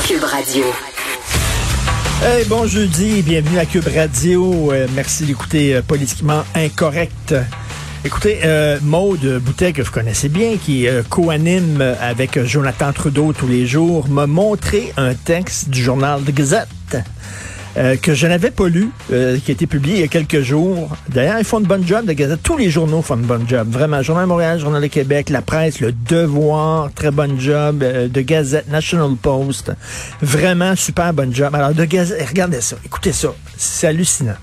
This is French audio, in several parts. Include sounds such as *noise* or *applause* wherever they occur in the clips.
Cube Radio. Hey, bon jeudi, bienvenue à Cube Radio. Euh, merci d'écouter euh, Politiquement Incorrect. Écoutez, euh, Maude Boutet, que vous connaissez bien, qui co-anime avec Jonathan Trudeau tous les jours, m'a montré un texte du journal de Gazette. Euh, que je n'avais pas lu, euh, qui a été publié il y a quelques jours. D'ailleurs, ils font une bonne job de Gazette. Tous les journaux font une bonne job. Vraiment. Journal de Montréal, Journal de Québec, La Presse, Le Devoir, très bonne job. Euh, de Gazette, National Post. Vraiment super bonne job. Alors, de Gazette, regardez ça. Écoutez ça. C'est hallucinant.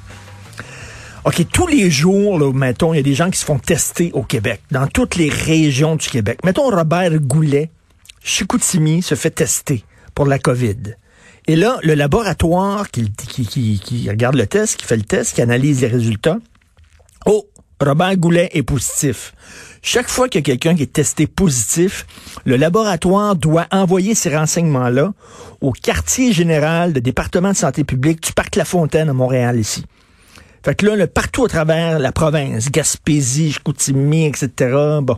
OK, tous les jours, là, mettons, il y a des gens qui se font tester au Québec, dans toutes les régions du Québec. Mettons, Robert Goulet, Chicoutimi, se fait tester pour la COVID. Et là, le laboratoire qui, regarde le test, qui fait le test, qui analyse les résultats, oh, Robert Goulet est positif. Chaque fois qu'il y a quelqu'un qui est testé positif, le laboratoire doit envoyer ces renseignements-là au quartier général du département de santé publique du parc La Fontaine à Montréal ici. Fait que là, là partout à travers la province, Gaspésie, Chicoutimi, etc., bon,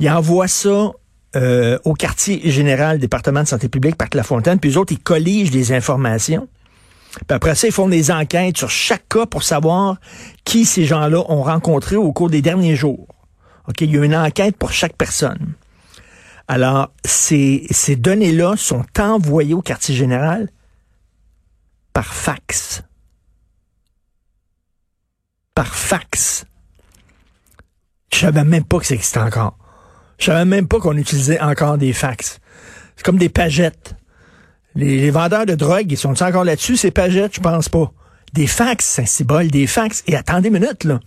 il envoie ça euh, au quartier général département de santé publique, Parc La Fontaine, puis eux autres, ils colligent des informations. Puis après ça, ils font des enquêtes sur chaque cas pour savoir qui ces gens-là ont rencontré au cours des derniers jours. OK, il y a une enquête pour chaque personne. Alors, ces, données-là sont envoyées au quartier général par fax. Par fax. Je savais même pas que ça existait encore. Je savais même pas qu'on utilisait encore des fax. C'est comme des pagettes. Les, vendeurs de drogue, ils sont encore là-dessus, ces pagettes? Je pense pas. Des fax, c'est un symbole, des fax. Et attendez une minute, là.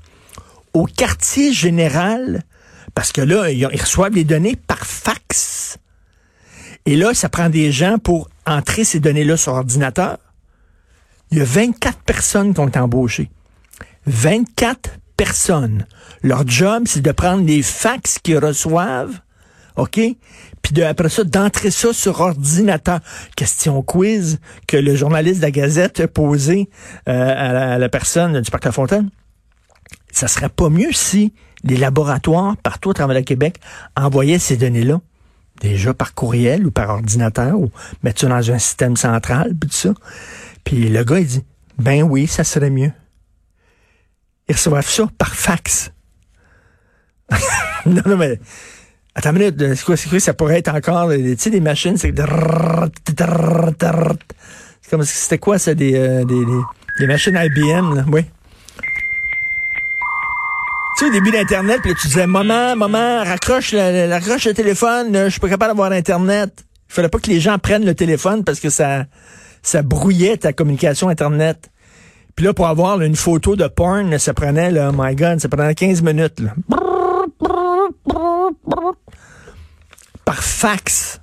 Au quartier général, parce que là, ils, ils reçoivent les données par fax. Et là, ça prend des gens pour entrer ces données-là sur ordinateur. Il y a 24 personnes qui ont été embauchées. 24 personnes. Leur job, c'est de prendre les fax qu'ils reçoivent, OK? Puis de, après ça, d'entrer ça sur ordinateur. Question quiz que le journaliste de la Gazette a posé euh, à, la, à, la, personne du Parc La Fontaine. Ça serait pas mieux si les laboratoires partout à travers le Québec envoyaient ces données-là, déjà par courriel ou par ordinateur, ou mettre ça dans un système central, puis tout ça. Puis le gars, il dit, ben oui, ça serait mieux ils reçoivent ça par fax. *laughs* non, non, mais. Attends une minute, c'est quoi, quoi, ça pourrait être encore, tu sais, des machines, c'est comme, c'était quoi, ça, des, euh, des, des, des, machines IBM, là, oui. Tu sais, au début d'Internet, puis tu disais, maman, maman, raccroche le, raccroche le téléphone, je suis pas capable d'avoir Internet. Il fallait pas que les gens prennent le téléphone parce que ça, ça brouillait ta communication Internet. Puis là, pour avoir une photo de porn, ça prenait, là, oh my God, ça prenait 15 minutes. Là. Par fax.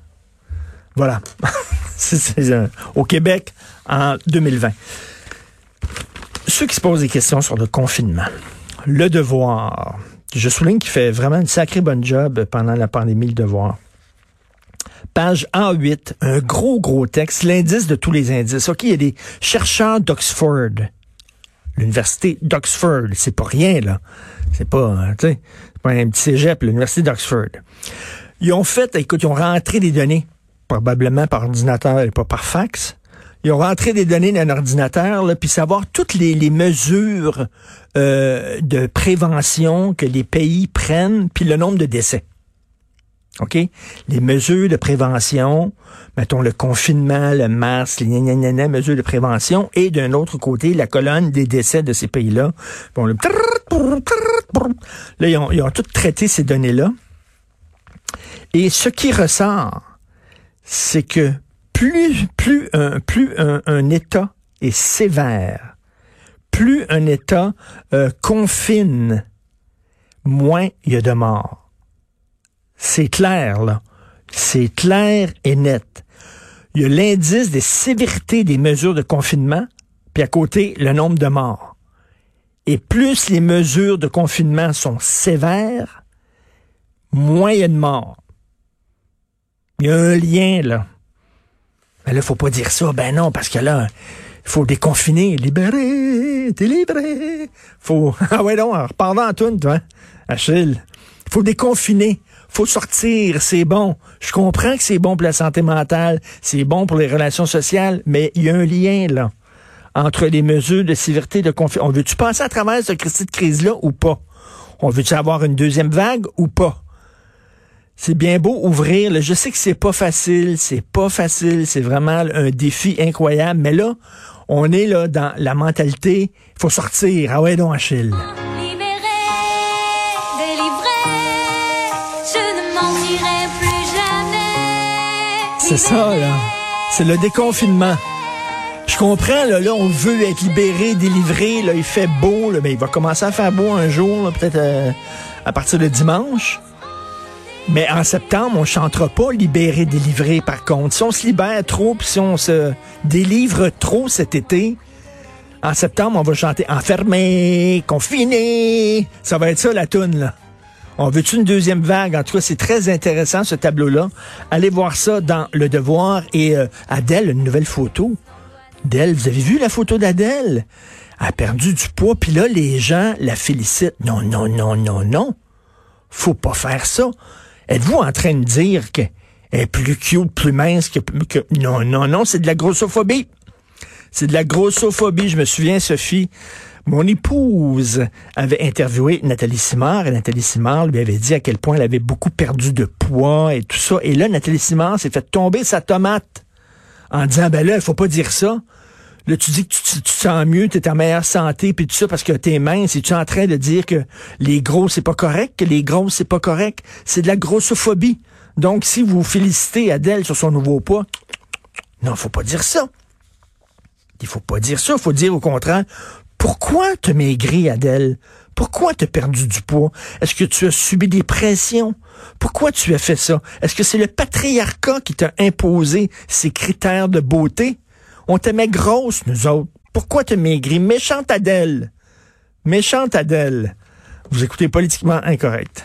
Voilà. *laughs* euh, au Québec en 2020. Ceux qui se posent des questions sur le confinement, le devoir, je souligne qu'il fait vraiment une sacrée bonne job pendant la pandémie, le devoir page A8, un gros, gros texte, l'indice de tous les indices. OK, il y a des chercheurs d'Oxford l'université d'Oxford. C'est pas rien, là. C'est pas, tu sais, pas un petit cégep, l'université d'Oxford. Ils ont fait, écoute, ils ont rentré des données, probablement par ordinateur et pas par fax. Ils ont rentré des données dans un ordinateur, là, puis savoir toutes les, les mesures euh, de prévention que les pays prennent, puis le nombre de décès. OK? Les mesures de prévention, mettons le confinement, le masque, les gna, mesures de prévention, et d'un autre côté, la colonne des décès de ces pays-là. Bon. Là, ils ont, ils tout traité ces données-là. Et ce qui ressort, c'est que plus, plus, un, plus un, un État est sévère, plus un État euh, confine, moins il y a de morts. C'est clair, là. C'est clair et net. il y a l'indice des sévérités des mesures de confinement, puis à côté, le nombre de morts. Et plus les mesures de confinement sont sévères, moins il y a de morts. Il y a un lien, là. Mais là, faut pas dire ça. Ben non, parce que là, il faut déconfiner, libérer, délivrer. Faut, *laughs* ah ouais, non, repars en tout, toi, Achille. Il faut déconfiner. Faut sortir, c'est bon. Je comprends que c'est bon pour la santé mentale, c'est bon pour les relations sociales, mais il y a un lien, là, entre les mesures de sévérité de confinement. On veut-tu passer à travers cette crise-là ou pas? On veut-tu avoir une deuxième vague ou pas? C'est bien beau ouvrir. Là. Je sais que c'est pas facile, c'est pas facile, c'est vraiment un défi incroyable. Mais là, on est là dans la mentalité, il faut sortir. Ah ouais, donc Achille. C'est ça, là. C'est le déconfinement. Je comprends, là, là, on veut être libéré, délivré, là, il fait beau, là, ben, il va commencer à faire beau un jour, peut-être euh, à partir de dimanche. Mais en septembre, on chantera pas libéré, délivré, par contre. Si on se libère trop, si on se délivre trop cet été, en septembre, on va chanter enfermé, confiné. Ça va être ça, la toune, là. On veut-tu une deuxième vague? En tout cas, c'est très intéressant, ce tableau-là. Allez voir ça dans Le Devoir. Et euh, Adèle, une nouvelle photo d'elle. Vous avez vu la photo d'Adèle? A perdu du poids, puis là, les gens la félicitent. Non, non, non, non, non. Faut pas faire ça. Êtes-vous en train de dire qu'elle est plus cute, plus mince que... que... Non, non, non, c'est de la grossophobie. C'est de la grossophobie. Je me souviens, Sophie, mon épouse avait interviewé Nathalie Simard et Nathalie Simard lui avait dit à quel point elle avait beaucoup perdu de poids et tout ça. Et là, Nathalie Simard s'est fait tomber sa tomate en disant, ben là, il faut pas dire ça. Là, tu dis que tu, te sens mieux, tu es en meilleure santé, puis tout ça parce que t'es mince. Et tu es en train de dire que les gros, c'est pas correct, que les grosses, c'est pas correct? C'est de la grossophobie. Donc, si vous félicitez Adèle sur son nouveau poids, non, faut pas dire ça. Il faut pas dire ça. Faut dire au contraire, pourquoi te maigri, Adèle? Pourquoi t'as perdu du poids? Est-ce que tu as subi des pressions? Pourquoi tu as fait ça? Est-ce que c'est le patriarcat qui t'a imposé ces critères de beauté? On t'aimait grosse, nous autres. Pourquoi te maigri? Méchante Adèle. Méchante Adèle. Vous écoutez politiquement incorrect.